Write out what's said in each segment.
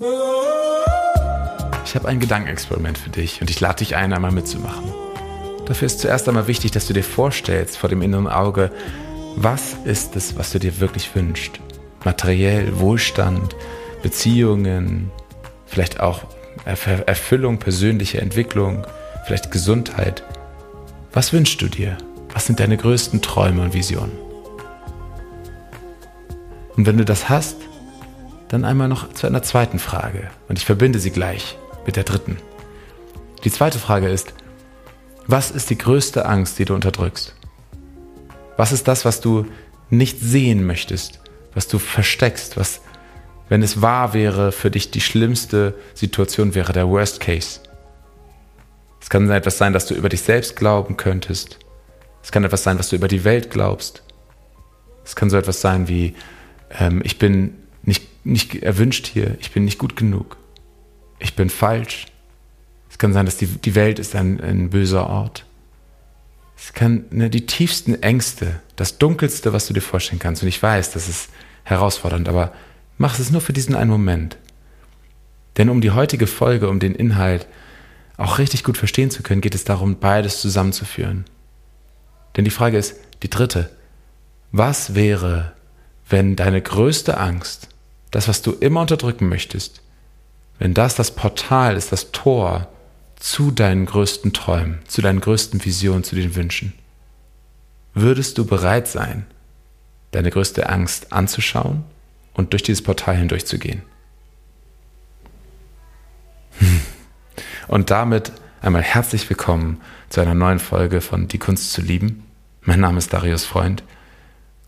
Ich habe ein Gedankenexperiment für dich und ich lade dich ein, einmal mitzumachen. Dafür ist zuerst einmal wichtig, dass du dir vorstellst vor dem inneren Auge, was ist es, was du dir wirklich wünschst? Materiell, Wohlstand, Beziehungen, vielleicht auch Erfüllung, persönliche Entwicklung, vielleicht Gesundheit. Was wünschst du dir? Was sind deine größten Träume und Visionen? Und wenn du das hast, dann einmal noch zu einer zweiten Frage. Und ich verbinde sie gleich mit der dritten. Die zweite Frage ist, was ist die größte Angst, die du unterdrückst? Was ist das, was du nicht sehen möchtest, was du versteckst, was, wenn es wahr wäre, für dich die schlimmste Situation wäre, der Worst Case? Es kann etwas sein, dass du über dich selbst glauben könntest. Es kann etwas sein, was du über die Welt glaubst. Es kann so etwas sein wie, ähm, ich bin nicht, nicht erwünscht hier, ich bin nicht gut genug, ich bin falsch. Es kann sein, dass die, die Welt ist ein, ein böser Ort. Es kann ne, die tiefsten Ängste, das Dunkelste, was du dir vorstellen kannst. Und ich weiß, das ist herausfordernd, aber mach es nur für diesen einen Moment. Denn um die heutige Folge, um den Inhalt auch richtig gut verstehen zu können, geht es darum, beides zusammenzuführen. Denn die Frage ist die dritte. Was wäre, wenn deine größte Angst, das, was du immer unterdrücken möchtest, wenn das das Portal ist, das Tor zu deinen größten Träumen, zu deinen größten Visionen, zu den Wünschen, würdest du bereit sein, deine größte Angst anzuschauen und durch dieses Portal hindurchzugehen? Und damit einmal herzlich willkommen zu einer neuen Folge von Die Kunst zu lieben. Mein Name ist Darius Freund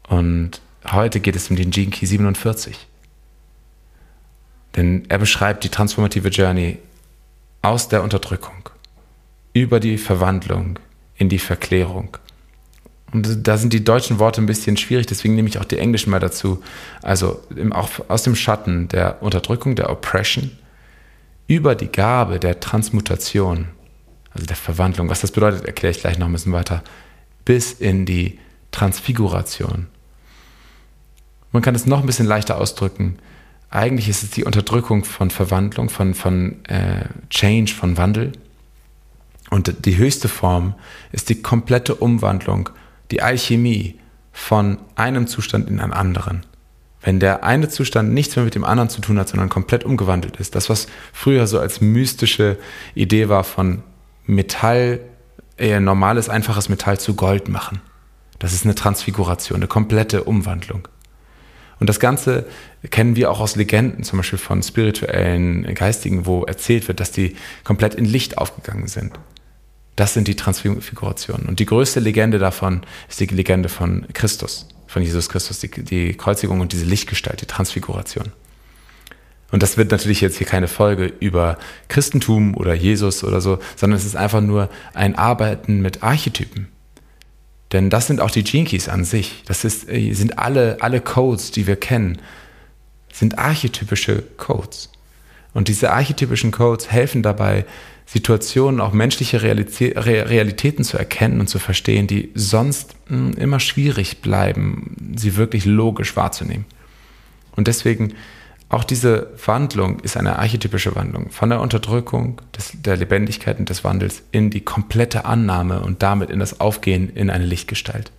und Heute geht es um den Gene Key 47. Denn er beschreibt die transformative Journey aus der Unterdrückung über die Verwandlung in die Verklärung. Und da sind die deutschen Worte ein bisschen schwierig, deswegen nehme ich auch die englischen mal dazu. Also auch aus dem Schatten der Unterdrückung, der Oppression, über die Gabe der Transmutation, also der Verwandlung. Was das bedeutet, erkläre ich gleich noch ein bisschen weiter, bis in die Transfiguration. Man kann es noch ein bisschen leichter ausdrücken. Eigentlich ist es die Unterdrückung von Verwandlung, von, von äh, Change, von Wandel. Und die höchste Form ist die komplette Umwandlung, die Alchemie von einem Zustand in einen anderen. Wenn der eine Zustand nichts mehr mit dem anderen zu tun hat, sondern komplett umgewandelt ist. Das, was früher so als mystische Idee war von Metall, eher normales, einfaches Metall zu Gold machen. Das ist eine Transfiguration, eine komplette Umwandlung. Und das Ganze kennen wir auch aus Legenden, zum Beispiel von spirituellen Geistigen, wo erzählt wird, dass die komplett in Licht aufgegangen sind. Das sind die Transfigurationen. Und die größte Legende davon ist die Legende von Christus, von Jesus Christus, die, die Kreuzigung und diese Lichtgestalt, die Transfiguration. Und das wird natürlich jetzt hier keine Folge über Christentum oder Jesus oder so, sondern es ist einfach nur ein Arbeiten mit Archetypen. Denn das sind auch die Keys an sich. Das ist, äh, sind alle, alle Codes, die wir kennen, sind archetypische Codes. Und diese archetypischen Codes helfen dabei, Situationen, auch menschliche Realitäten zu erkennen und zu verstehen, die sonst hm, immer schwierig bleiben, sie wirklich logisch wahrzunehmen. Und deswegen auch diese Wandlung ist eine archetypische Wandlung von der Unterdrückung des, der Lebendigkeit und des Wandels in die komplette Annahme und damit in das Aufgehen in eine Lichtgestalt.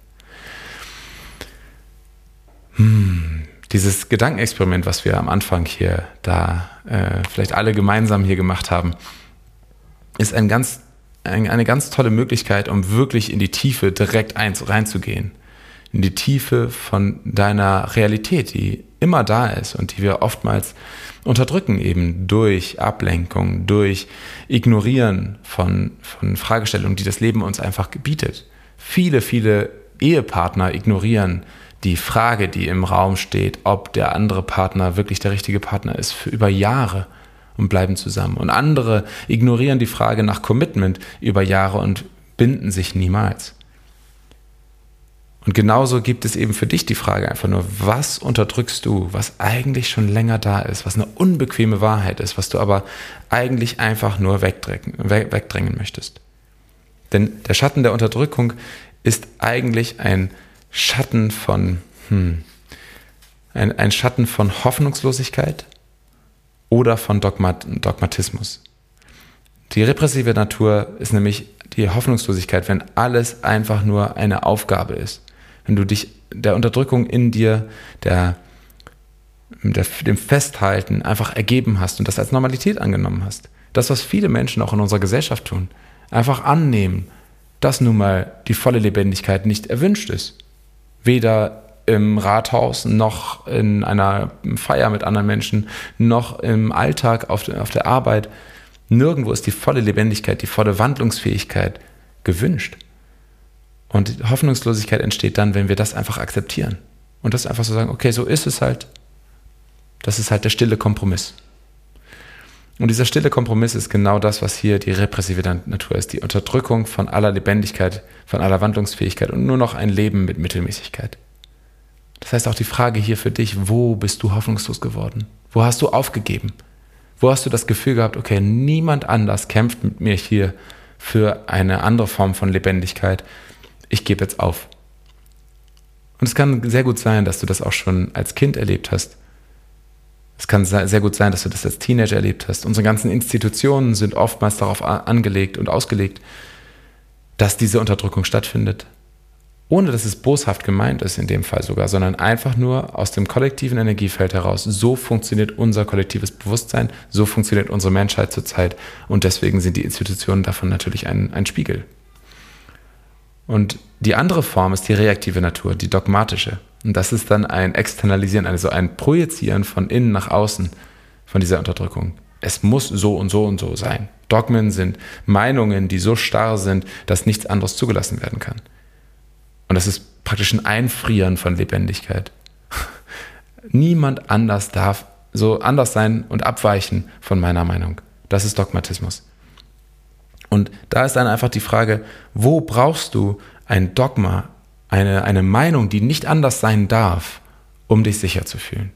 Hm, dieses Gedankenexperiment, was wir am Anfang hier da äh, vielleicht alle gemeinsam hier gemacht haben, ist ein ganz, ein, eine ganz tolle Möglichkeit, um wirklich in die Tiefe direkt eins reinzugehen. In die Tiefe von deiner Realität, die immer da ist und die wir oftmals unterdrücken, eben durch Ablenkung, durch Ignorieren von, von Fragestellungen, die das Leben uns einfach gebietet. Viele, viele Ehepartner ignorieren die Frage, die im Raum steht, ob der andere Partner wirklich der richtige Partner ist, für über Jahre und bleiben zusammen. Und andere ignorieren die Frage nach Commitment über Jahre und binden sich niemals. Und genauso gibt es eben für dich die Frage einfach nur, was unterdrückst du, was eigentlich schon länger da ist, was eine unbequeme Wahrheit ist, was du aber eigentlich einfach nur wegdrängen, wegdrängen möchtest. Denn der Schatten der Unterdrückung ist eigentlich ein Schatten von, hm, ein, ein Schatten von Hoffnungslosigkeit oder von Dogmat Dogmatismus. Die repressive Natur ist nämlich die Hoffnungslosigkeit, wenn alles einfach nur eine Aufgabe ist. Wenn du dich der Unterdrückung in dir, der, der, dem Festhalten einfach ergeben hast und das als Normalität angenommen hast. Das, was viele Menschen auch in unserer Gesellschaft tun. Einfach annehmen, dass nun mal die volle Lebendigkeit nicht erwünscht ist. Weder im Rathaus noch in einer Feier mit anderen Menschen, noch im Alltag auf, auf der Arbeit. Nirgendwo ist die volle Lebendigkeit, die volle Wandlungsfähigkeit gewünscht. Und Hoffnungslosigkeit entsteht dann, wenn wir das einfach akzeptieren. Und das einfach so sagen, okay, so ist es halt. Das ist halt der stille Kompromiss. Und dieser stille Kompromiss ist genau das, was hier die repressive Natur ist. Die Unterdrückung von aller Lebendigkeit, von aller Wandlungsfähigkeit und nur noch ein Leben mit Mittelmäßigkeit. Das heißt auch die Frage hier für dich, wo bist du hoffnungslos geworden? Wo hast du aufgegeben? Wo hast du das Gefühl gehabt, okay, niemand anders kämpft mit mir hier für eine andere Form von Lebendigkeit. Ich gebe jetzt auf. Und es kann sehr gut sein, dass du das auch schon als Kind erlebt hast. Es kann sehr gut sein, dass du das als Teenager erlebt hast. Unsere ganzen Institutionen sind oftmals darauf angelegt und ausgelegt, dass diese Unterdrückung stattfindet ohne dass es boshaft gemeint ist in dem Fall sogar, sondern einfach nur aus dem kollektiven Energiefeld heraus. So funktioniert unser kollektives Bewusstsein, so funktioniert unsere Menschheit zurzeit und deswegen sind die Institutionen davon natürlich ein, ein Spiegel. Und die andere Form ist die reaktive Natur, die dogmatische. Und das ist dann ein Externalisieren, also ein Projizieren von innen nach außen von dieser Unterdrückung. Es muss so und so und so sein. Dogmen sind Meinungen, die so starr sind, dass nichts anderes zugelassen werden kann. Und das ist praktisch ein Einfrieren von Lebendigkeit. Niemand anders darf so anders sein und abweichen von meiner Meinung. Das ist Dogmatismus. Und da ist dann einfach die Frage, wo brauchst du ein Dogma, eine, eine Meinung, die nicht anders sein darf, um dich sicher zu fühlen?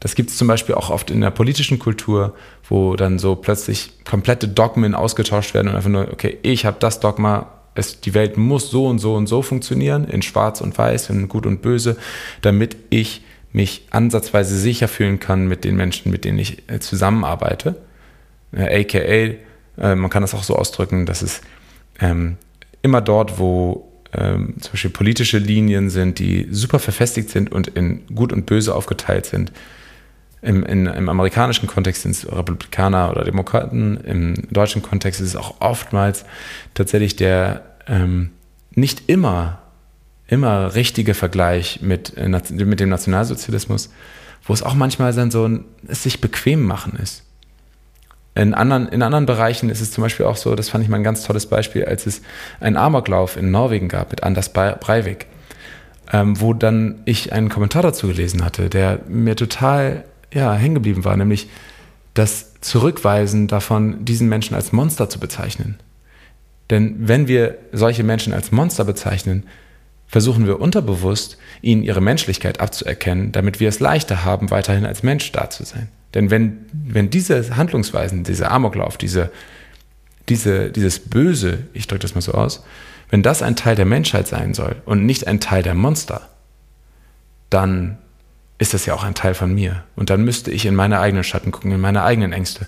Das gibt es zum Beispiel auch oft in der politischen Kultur, wo dann so plötzlich komplette Dogmen ausgetauscht werden und einfach nur, okay, ich habe das Dogma, es, die Welt muss so und so und so funktionieren, in Schwarz und Weiß, in Gut und Böse, damit ich mich ansatzweise sicher fühlen kann mit den Menschen, mit denen ich äh, zusammenarbeite. AKA, äh, man kann das auch so ausdrücken, dass es ähm, immer dort, wo ähm, zum Beispiel politische Linien sind, die super verfestigt sind und in Gut und Böse aufgeteilt sind, im, in, im amerikanischen Kontext sind es Republikaner oder Demokraten, im deutschen Kontext ist es auch oftmals tatsächlich der ähm, nicht immer, immer richtige Vergleich mit, äh, mit dem Nationalsozialismus, wo es auch manchmal dann so ein es sich bequem machen ist. In anderen, in anderen Bereichen ist es zum Beispiel auch so, das fand ich mal ein ganz tolles Beispiel, als es einen Amoklauf in Norwegen gab mit Anders Breivik, ähm, wo dann ich einen Kommentar dazu gelesen hatte, der mir total ja, hängen geblieben war, nämlich das Zurückweisen davon, diesen Menschen als Monster zu bezeichnen. Denn wenn wir solche Menschen als Monster bezeichnen, versuchen wir unterbewusst, ihnen ihre Menschlichkeit abzuerkennen, damit wir es leichter haben, weiterhin als Mensch da zu sein. Denn wenn, wenn diese Handlungsweisen, dieser Amoklauf, diese, diese, dieses Böse, ich drücke das mal so aus, wenn das ein Teil der Menschheit sein soll und nicht ein Teil der Monster, dann ist das ja auch ein Teil von mir. Und dann müsste ich in meine eigenen Schatten gucken, in meine eigenen Ängste.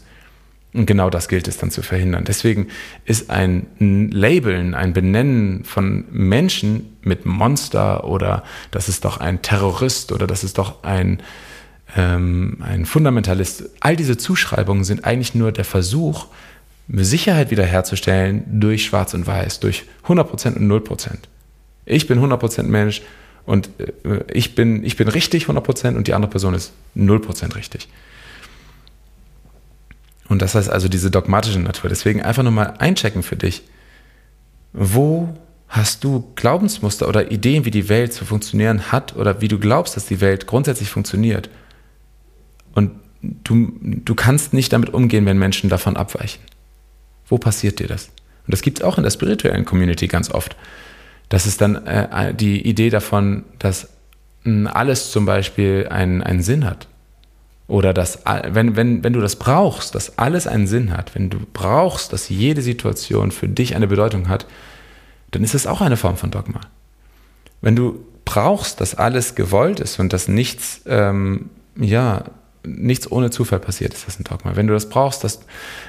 Und genau das gilt es dann zu verhindern. Deswegen ist ein Labeln, ein Benennen von Menschen mit Monster oder das ist doch ein Terrorist oder das ist doch ein, ähm, ein Fundamentalist, all diese Zuschreibungen sind eigentlich nur der Versuch, Sicherheit wiederherzustellen durch Schwarz und Weiß, durch 100% und 0%. Ich bin 100% Mensch, und äh, ich, bin, ich bin richtig 100% und die andere Person ist 0% richtig. Und das heißt also diese dogmatische Natur. Deswegen einfach nochmal einchecken für dich. Wo hast du Glaubensmuster oder Ideen, wie die Welt zu funktionieren hat oder wie du glaubst, dass die Welt grundsätzlich funktioniert? Und du, du kannst nicht damit umgehen, wenn Menschen davon abweichen. Wo passiert dir das? Und das gibt es auch in der spirituellen Community ganz oft. Das ist dann äh, die Idee davon, dass mh, alles zum Beispiel einen, einen Sinn hat. Oder dass, wenn, wenn, wenn du das brauchst, dass alles einen Sinn hat, wenn du brauchst, dass jede Situation für dich eine Bedeutung hat, dann ist es auch eine Form von Dogma. Wenn du brauchst, dass alles gewollt ist und dass nichts, ähm, ja, nichts ohne Zufall passiert, ist das ein Dogma. Wenn du das brauchst, dass,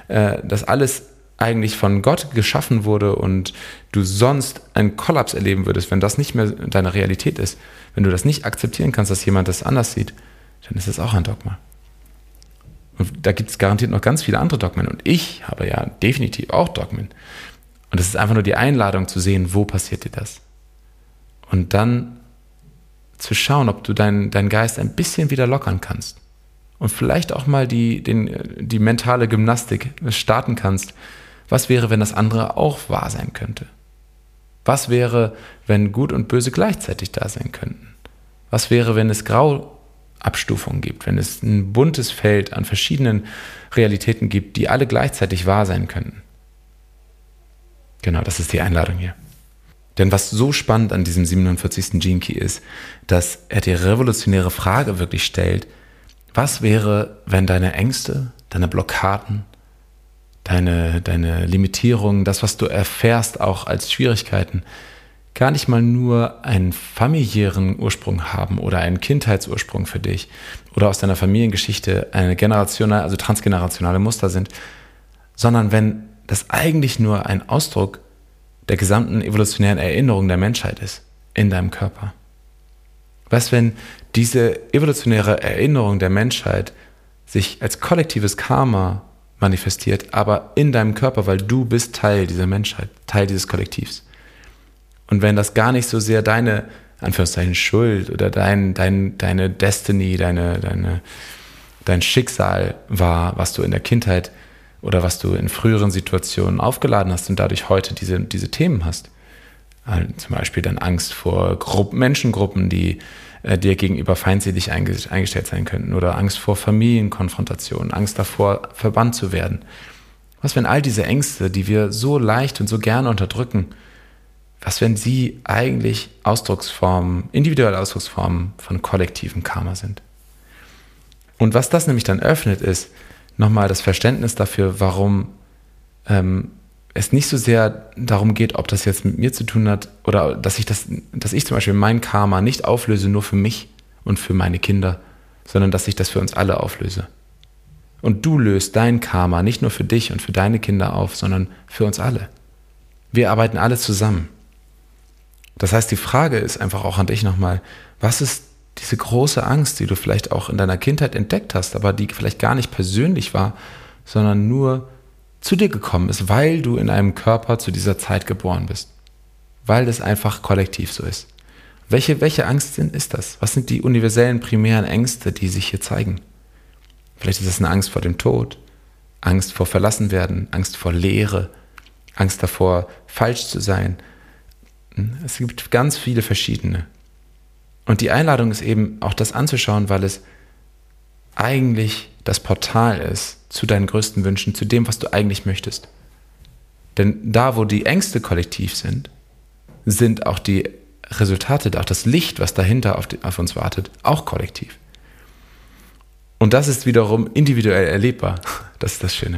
äh, dass alles eigentlich von Gott geschaffen wurde und du sonst einen Kollaps erleben würdest, wenn das nicht mehr deine Realität ist, wenn du das nicht akzeptieren kannst, dass jemand das anders sieht, dann ist das auch ein Dogma. Und da gibt es garantiert noch ganz viele andere Dogmen. Und ich habe ja definitiv auch Dogmen. Und es ist einfach nur die Einladung zu sehen, wo passiert dir das. Und dann zu schauen, ob du deinen dein Geist ein bisschen wieder lockern kannst. Und vielleicht auch mal die, den, die mentale Gymnastik starten kannst. Was wäre, wenn das andere auch wahr sein könnte? Was wäre, wenn Gut und Böse gleichzeitig da sein könnten? Was wäre, wenn es Grauabstufungen gibt, wenn es ein buntes Feld an verschiedenen Realitäten gibt, die alle gleichzeitig wahr sein könnten? Genau, das ist die Einladung hier. Denn was so spannend an diesem 47. Gene Key ist, dass er die revolutionäre Frage wirklich stellt, was wäre, wenn deine Ängste, deine Blockaden, deine, deine Limitierungen, das, was du erfährst auch als Schwierigkeiten, gar nicht mal nur einen familiären Ursprung haben oder einen Kindheitsursprung für dich oder aus deiner Familiengeschichte eine generationale, also transgenerationale Muster sind, sondern wenn das eigentlich nur ein Ausdruck der gesamten evolutionären Erinnerung der Menschheit ist in deinem Körper. Was, wenn diese evolutionäre Erinnerung der Menschheit sich als kollektives Karma manifestiert, aber in deinem Körper, weil du bist Teil dieser Menschheit, Teil dieses Kollektivs. Und wenn das gar nicht so sehr deine, Anführungszeichen, Schuld oder dein, dein, deine Destiny, deine, deine, dein Schicksal war, was du in der Kindheit oder was du in früheren Situationen aufgeladen hast und dadurch heute diese, diese Themen hast. Also zum Beispiel dann Angst vor Gruppen, Menschengruppen, die äh, dir gegenüber feindselig eingestellt sein könnten oder Angst vor Familienkonfrontationen, Angst davor, verbannt zu werden. Was, wenn all diese Ängste, die wir so leicht und so gerne unterdrücken, was, wenn sie eigentlich Ausdrucksformen, individuelle Ausdrucksformen von kollektivem Karma sind? Und was das nämlich dann öffnet, ist, nochmal das Verständnis dafür, warum ähm, es nicht so sehr darum geht, ob das jetzt mit mir zu tun hat oder dass ich das, dass ich zum Beispiel mein Karma nicht auflöse nur für mich und für meine Kinder, sondern dass ich das für uns alle auflöse. Und du löst dein Karma nicht nur für dich und für deine Kinder auf, sondern für uns alle. Wir arbeiten alle zusammen. Das heißt, die Frage ist einfach auch an dich nochmal, was ist diese große Angst, die du vielleicht auch in deiner Kindheit entdeckt hast, aber die vielleicht gar nicht persönlich war, sondern nur zu dir gekommen ist, weil du in einem Körper zu dieser Zeit geboren bist. Weil das einfach kollektiv so ist. Welche, welche Angst ist das? Was sind die universellen primären Ängste, die sich hier zeigen? Vielleicht ist es eine Angst vor dem Tod, Angst vor Verlassenwerden, Angst vor Leere, Angst davor, falsch zu sein. Es gibt ganz viele verschiedene. Und die Einladung ist eben auch das anzuschauen, weil es eigentlich das Portal ist zu deinen größten Wünschen, zu dem, was du eigentlich möchtest. Denn da, wo die Ängste kollektiv sind, sind auch die Resultate, auch das Licht, was dahinter auf, die, auf uns wartet, auch kollektiv. Und das ist wiederum individuell erlebbar. Das ist das Schöne.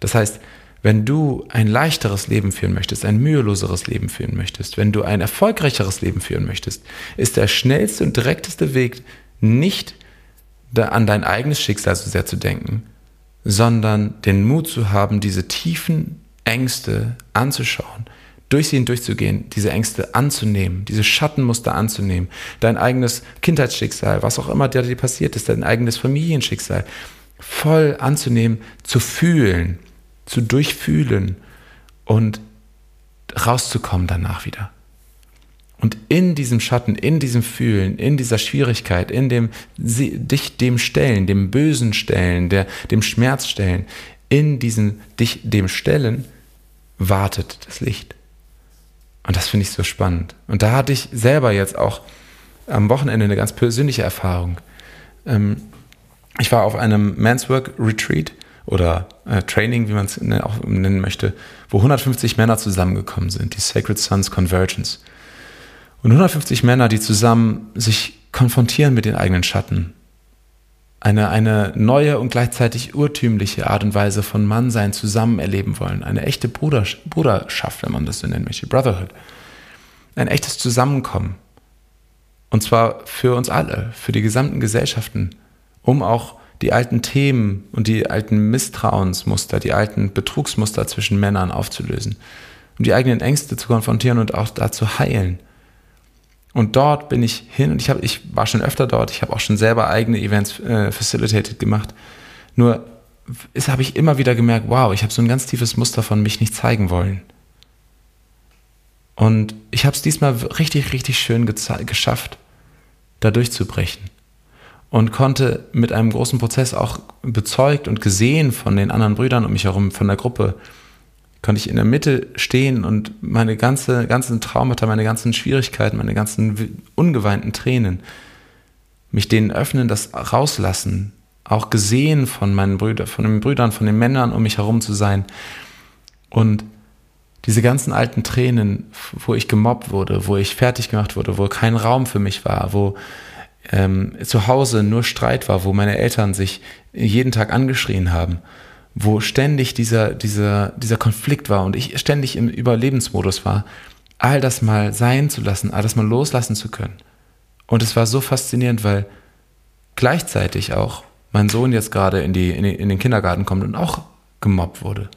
Das heißt, wenn du ein leichteres Leben führen möchtest, ein müheloseres Leben führen möchtest, wenn du ein erfolgreicheres Leben führen möchtest, ist der schnellste und direkteste Weg nicht an dein eigenes Schicksal so sehr zu denken, sondern den Mut zu haben, diese tiefen Ängste anzuschauen, durch sie hindurchzugehen, diese Ängste anzunehmen, diese Schattenmuster anzunehmen, dein eigenes Kindheitsschicksal, was auch immer dir passiert ist, dein eigenes Familienschicksal, voll anzunehmen, zu fühlen, zu durchfühlen und rauszukommen danach wieder. Und in diesem Schatten, in diesem Fühlen, in dieser Schwierigkeit, in dem dich dem Stellen, dem Bösen Stellen, der, dem Schmerz Stellen, in diesem dich dem Stellen wartet das Licht. Und das finde ich so spannend. Und da hatte ich selber jetzt auch am Wochenende eine ganz persönliche Erfahrung. Ähm, ich war auf einem Men's Work Retreat oder äh, Training, wie man es auch nennen möchte, wo 150 Männer zusammengekommen sind, die Sacred Sons Convergence. Und 150 Männer, die zusammen sich konfrontieren mit den eigenen Schatten. Eine, eine neue und gleichzeitig urtümliche Art und Weise von Mannsein zusammen erleben wollen. Eine echte Bruder, Bruderschaft, wenn man das so nennen möchte. Brotherhood. Ein echtes Zusammenkommen. Und zwar für uns alle, für die gesamten Gesellschaften, um auch die alten Themen und die alten Misstrauensmuster, die alten Betrugsmuster zwischen Männern aufzulösen, um die eigenen Ängste zu konfrontieren und auch da zu heilen. Und dort bin ich hin und ich, hab, ich war schon öfter dort, ich habe auch schon selber eigene Events äh, facilitated gemacht. Nur habe ich immer wieder gemerkt, wow, ich habe so ein ganz tiefes Muster von mich nicht zeigen wollen. Und ich habe es diesmal richtig, richtig schön geschafft, da durchzubrechen. Und konnte mit einem großen Prozess auch bezeugt und gesehen von den anderen Brüdern um mich herum, von der Gruppe, konnte ich in der Mitte stehen und meine ganze, ganzen Traumata, meine ganzen Schwierigkeiten, meine ganzen ungeweinten Tränen, mich denen öffnen, das rauslassen, auch gesehen von meinen Brüdern, von den Brüdern, von den Männern um mich herum zu sein. Und diese ganzen alten Tränen, wo ich gemobbt wurde, wo ich fertig gemacht wurde, wo kein Raum für mich war, wo ähm, zu Hause nur Streit war, wo meine Eltern sich jeden Tag angeschrien haben, wo ständig dieser, dieser, dieser Konflikt war und ich ständig im Überlebensmodus war, all das mal sein zu lassen, all das mal loslassen zu können. Und es war so faszinierend, weil gleichzeitig auch mein Sohn jetzt gerade in, die, in, die, in den Kindergarten kommt und auch gemobbt wurde.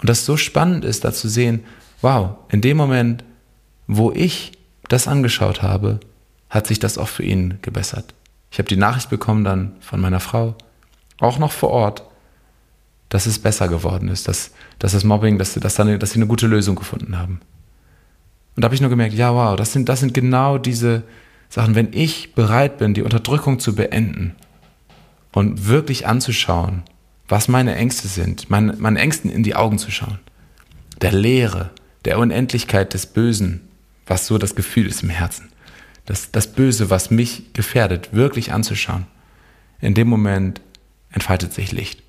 Und das so spannend ist, da zu sehen, wow, in dem Moment, wo ich das angeschaut habe, hat sich das auch für ihn gebessert. Ich habe die Nachricht bekommen dann von meiner Frau, auch noch vor Ort, dass es besser geworden ist, dass, dass das Mobbing, dass, dass, eine, dass sie eine gute Lösung gefunden haben. Und da habe ich nur gemerkt, ja, wow, das sind, das sind genau diese Sachen, wenn ich bereit bin, die Unterdrückung zu beenden und wirklich anzuschauen, was meine Ängste sind, meine, meinen Ängsten in die Augen zu schauen. Der Leere, der Unendlichkeit des Bösen, was so das Gefühl ist im Herzen. Das, das Böse, was mich gefährdet, wirklich anzuschauen. In dem Moment entfaltet sich Licht.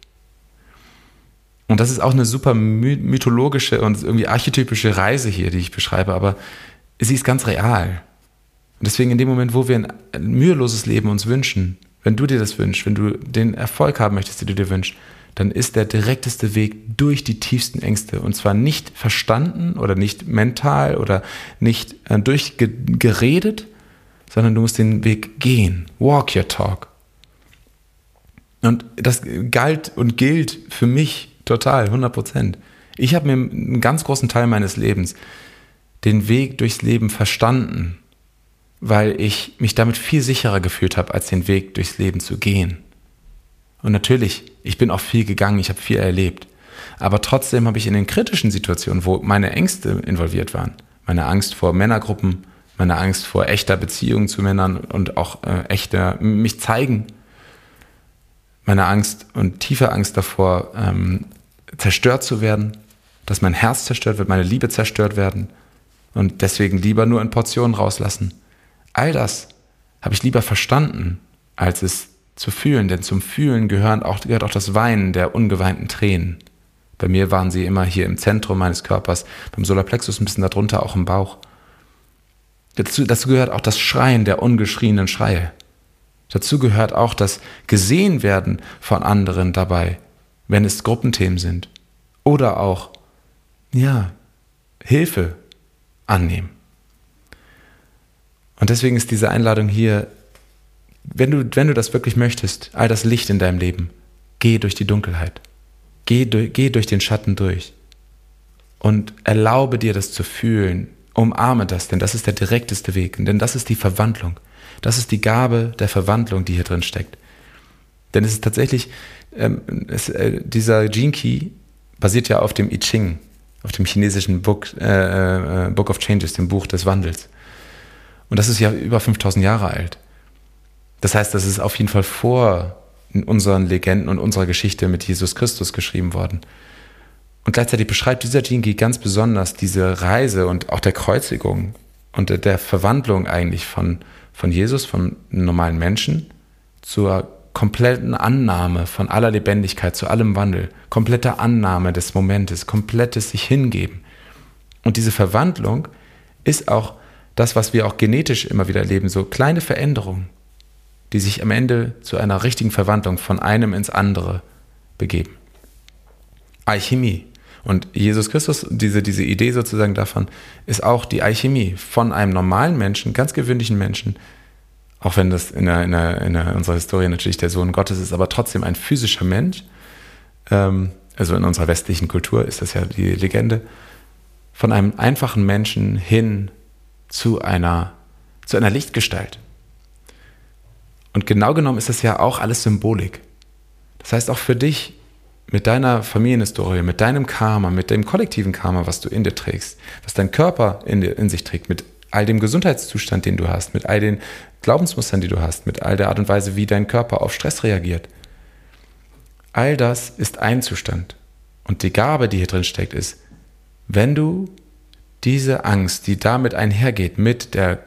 Und das ist auch eine super mythologische und irgendwie archetypische Reise hier, die ich beschreibe, aber sie ist ganz real. Und deswegen in dem Moment, wo wir ein müheloses Leben uns wünschen, wenn du dir das wünschst, wenn du den Erfolg haben möchtest, den du dir wünschst, dann ist der direkteste Weg durch die tiefsten Ängste. Und zwar nicht verstanden oder nicht mental oder nicht äh, durchgeredet, sondern du musst den Weg gehen. Walk your talk. Und das galt und gilt für mich total, 100 Prozent. Ich habe mir einen ganz großen Teil meines Lebens den Weg durchs Leben verstanden weil ich mich damit viel sicherer gefühlt habe, als den Weg durchs Leben zu gehen. Und natürlich, ich bin auch viel gegangen, ich habe viel erlebt. Aber trotzdem habe ich in den kritischen Situationen, wo meine Ängste involviert waren, meine Angst vor Männergruppen, meine Angst vor echter Beziehung zu Männern und auch äh, echter mich zeigen, meine Angst und tiefe Angst davor, ähm, zerstört zu werden, dass mein Herz zerstört wird, meine Liebe zerstört werden und deswegen lieber nur in Portionen rauslassen All das habe ich lieber verstanden, als es zu fühlen, denn zum Fühlen gehört auch, gehört auch das Weinen der ungeweinten Tränen. Bei mir waren sie immer hier im Zentrum meines Körpers, beim Solarplexus ein bisschen darunter, auch im Bauch. Dazu, dazu gehört auch das Schreien der ungeschrienen Schreie. Dazu gehört auch das Gesehenwerden von anderen dabei, wenn es Gruppenthemen sind. Oder auch, ja, Hilfe annehmen. Und deswegen ist diese Einladung hier, wenn du, wenn du das wirklich möchtest, all das Licht in deinem Leben, geh durch die Dunkelheit. Geh, geh durch den Schatten durch. Und erlaube dir das zu fühlen. Umarme das, denn das ist der direkteste Weg. Denn das ist die Verwandlung. Das ist die Gabe der Verwandlung, die hier drin steckt. Denn es ist tatsächlich, ähm, es, äh, dieser Gene Key basiert ja auf dem I Ching, auf dem chinesischen Book, äh, äh, Book of Changes, dem Buch des Wandels. Und das ist ja über 5000 Jahre alt. Das heißt, das ist auf jeden Fall vor unseren Legenden und unserer Geschichte mit Jesus Christus geschrieben worden. Und gleichzeitig beschreibt dieser Jingi ganz besonders diese Reise und auch der Kreuzigung und der Verwandlung eigentlich von, von Jesus, vom normalen Menschen, zur kompletten Annahme von aller Lebendigkeit, zu allem Wandel, komplette Annahme des Momentes, komplettes sich hingeben. Und diese Verwandlung ist auch das, was wir auch genetisch immer wieder erleben, so kleine Veränderungen, die sich am Ende zu einer richtigen Verwandlung von einem ins andere begeben. Alchemie. Und Jesus Christus, diese, diese Idee sozusagen davon, ist auch die Alchemie von einem normalen Menschen, ganz gewöhnlichen Menschen, auch wenn das in, der, in, der, in der, unserer Historie natürlich der Sohn Gottes ist, aber trotzdem ein physischer Mensch. Ähm, also in unserer westlichen Kultur ist das ja die Legende, von einem einfachen Menschen hin zu einer, zu einer Lichtgestalt. Und genau genommen ist das ja auch alles Symbolik. Das heißt, auch für dich mit deiner Familienhistorie, mit deinem Karma, mit dem kollektiven Karma, was du in dir trägst, was dein Körper in, dir, in sich trägt, mit all dem Gesundheitszustand, den du hast, mit all den Glaubensmustern, die du hast, mit all der Art und Weise, wie dein Körper auf Stress reagiert. All das ist ein Zustand. Und die Gabe, die hier drin steckt, ist, wenn du diese Angst, die damit einhergeht, mit der,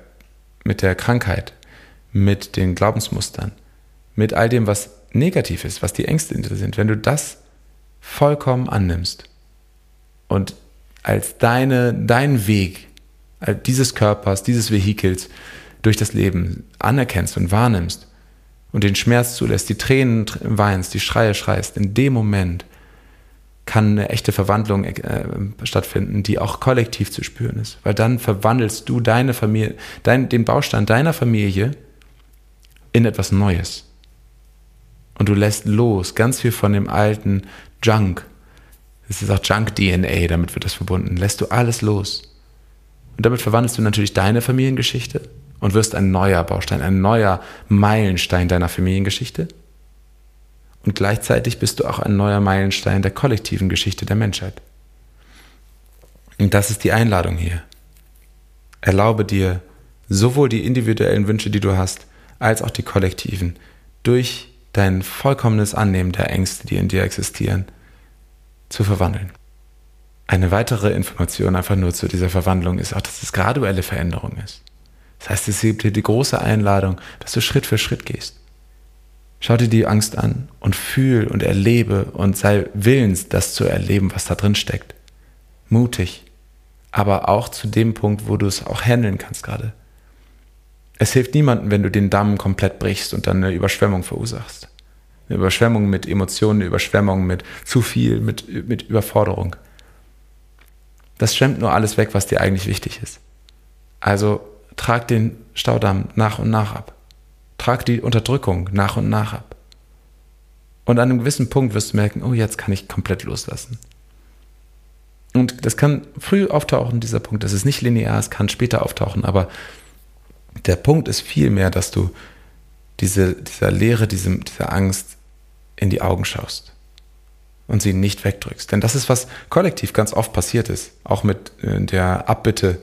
mit der Krankheit, mit den Glaubensmustern, mit all dem, was negativ ist, was die Ängste sind, wenn du das vollkommen annimmst und als deine, dein Weg dieses Körpers, dieses Vehikels durch das Leben anerkennst und wahrnimmst und den Schmerz zulässt, die Tränen weinst, die Schreie schreist, in dem Moment kann eine echte Verwandlung äh, stattfinden, die auch kollektiv zu spüren ist. Weil dann verwandelst du deine Familie, dein, den Baustand deiner Familie in etwas Neues. Und du lässt los ganz viel von dem alten Junk. Es ist auch Junk-DNA, damit wird das verbunden. Lässt du alles los. Und damit verwandelst du natürlich deine Familiengeschichte und wirst ein neuer Baustein, ein neuer Meilenstein deiner Familiengeschichte. Und gleichzeitig bist du auch ein neuer Meilenstein der kollektiven Geschichte der Menschheit. Und das ist die Einladung hier. Erlaube dir sowohl die individuellen Wünsche, die du hast, als auch die kollektiven, durch dein vollkommenes Annehmen der Ängste, die in dir existieren, zu verwandeln. Eine weitere Information einfach nur zu dieser Verwandlung ist auch, dass es graduelle Veränderung ist. Das heißt, es gibt dir die große Einladung, dass du Schritt für Schritt gehst. Schau dir die Angst an und fühl und erlebe und sei willens, das zu erleben, was da drin steckt. Mutig, aber auch zu dem Punkt, wo du es auch handeln kannst gerade. Es hilft niemandem, wenn du den Damm komplett brichst und dann eine Überschwemmung verursachst. Eine Überschwemmung mit Emotionen, eine Überschwemmung mit zu viel, mit, mit Überforderung. Das schwemmt nur alles weg, was dir eigentlich wichtig ist. Also trag den Staudamm nach und nach ab. Trag die Unterdrückung nach und nach ab. Und an einem gewissen Punkt wirst du merken, oh, jetzt kann ich komplett loslassen. Und das kann früh auftauchen, dieser Punkt. Das ist nicht linear, es kann später auftauchen, aber der Punkt ist vielmehr, dass du diese, dieser Leere, diesem, dieser Angst in die Augen schaust und sie nicht wegdrückst. Denn das ist, was kollektiv ganz oft passiert ist. Auch mit äh, der Abbitte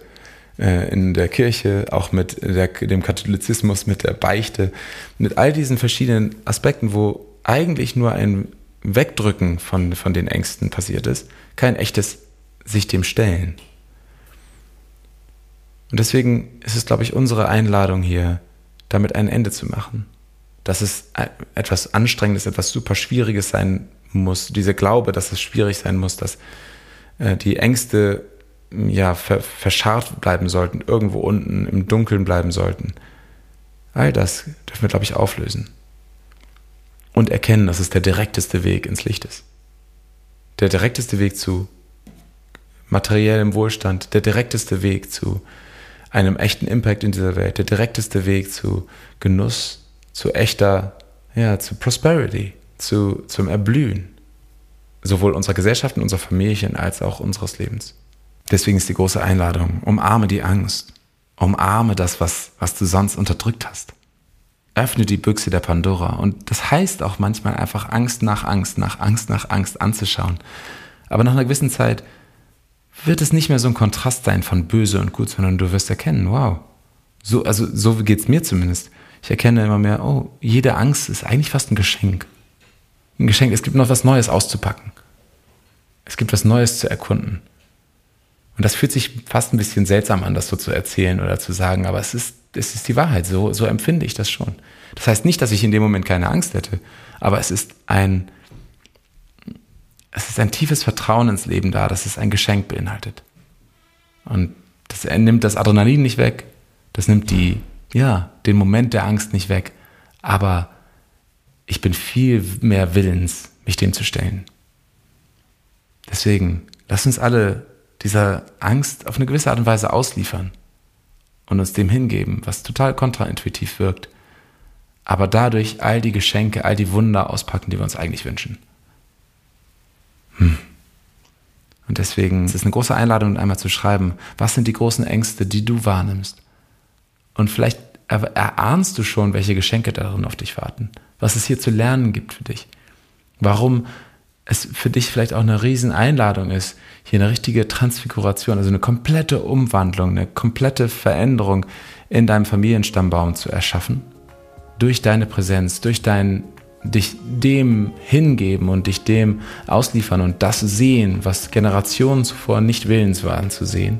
äh, in der Kirche, auch mit der, dem Katholizismus, mit der Beichte, mit all diesen verschiedenen Aspekten, wo eigentlich nur ein Wegdrücken von, von den Ängsten passiert ist, kein echtes sich dem stellen. Und deswegen ist es, glaube ich, unsere Einladung hier, damit ein Ende zu machen. Dass es etwas Anstrengendes, etwas super Schwieriges sein muss, diese Glaube, dass es schwierig sein muss, dass äh, die Ängste ja ver verscharrt bleiben sollten, irgendwo unten im Dunkeln bleiben sollten. All das dürfen wir, glaube ich, auflösen. Und erkennen, dass es der direkteste Weg ins Licht ist. Der direkteste Weg zu materiellem Wohlstand, der direkteste Weg zu einem echten Impact in dieser Welt, der direkteste Weg zu Genuss, zu echter, ja, zu Prosperity, zu, zum Erblühen. Sowohl unserer Gesellschaften, unserer Familien als auch unseres Lebens. Deswegen ist die große Einladung, umarme die Angst. Umarme das, was, was du sonst unterdrückt hast. Öffne die Büchse der Pandora. Und das heißt auch manchmal einfach Angst nach Angst, nach Angst nach Angst anzuschauen. Aber nach einer gewissen Zeit wird es nicht mehr so ein Kontrast sein von böse und gut, sondern du wirst erkennen, wow, so, also so geht es mir zumindest. Ich erkenne immer mehr, oh, jede Angst ist eigentlich fast ein Geschenk. Ein Geschenk, es gibt noch was Neues auszupacken. Es gibt was Neues zu erkunden. Und das fühlt sich fast ein bisschen seltsam an, das so zu erzählen oder zu sagen, aber es ist, es ist die Wahrheit, so, so empfinde ich das schon. Das heißt nicht, dass ich in dem Moment keine Angst hätte, aber es ist ein, es ist ein tiefes Vertrauen ins Leben da, dass es ein Geschenk beinhaltet. Und das nimmt das Adrenalin nicht weg, das nimmt die, ja, den Moment der Angst nicht weg, aber ich bin viel mehr willens, mich dem zu stellen. Deswegen, lass uns alle dieser Angst auf eine gewisse Art und Weise ausliefern und uns dem hingeben, was total kontraintuitiv wirkt, aber dadurch all die Geschenke, all die Wunder auspacken, die wir uns eigentlich wünschen. Hm. Und deswegen ist es eine große Einladung, einmal zu schreiben, was sind die großen Ängste, die du wahrnimmst? Und vielleicht erahnst du schon, welche Geschenke darin auf dich warten, was es hier zu lernen gibt für dich. Warum es für dich vielleicht auch eine Rieseneinladung ist, hier eine richtige Transfiguration, also eine komplette Umwandlung, eine komplette Veränderung in deinem Familienstammbaum zu erschaffen. Durch deine Präsenz, durch dein dich dem hingeben und dich dem ausliefern und das sehen, was Generationen zuvor nicht willens waren zu sehen.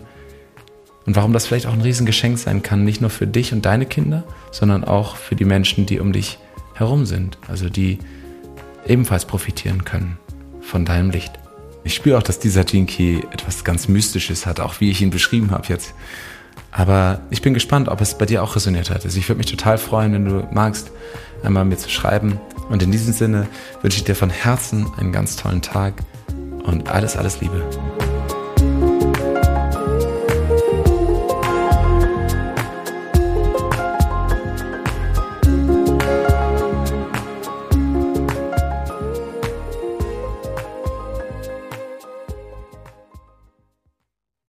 Und warum das vielleicht auch ein Riesengeschenk sein kann, nicht nur für dich und deine Kinder, sondern auch für die Menschen, die um dich herum sind, also die ebenfalls profitieren können von deinem Licht. Ich spüre auch, dass dieser Jinky etwas ganz Mystisches hat, auch wie ich ihn beschrieben habe jetzt. Aber ich bin gespannt, ob es bei dir auch resoniert hat. Also ich würde mich total freuen, wenn du magst, einmal mir zu schreiben. Und in diesem Sinne wünsche ich dir von Herzen einen ganz tollen Tag und alles, alles Liebe.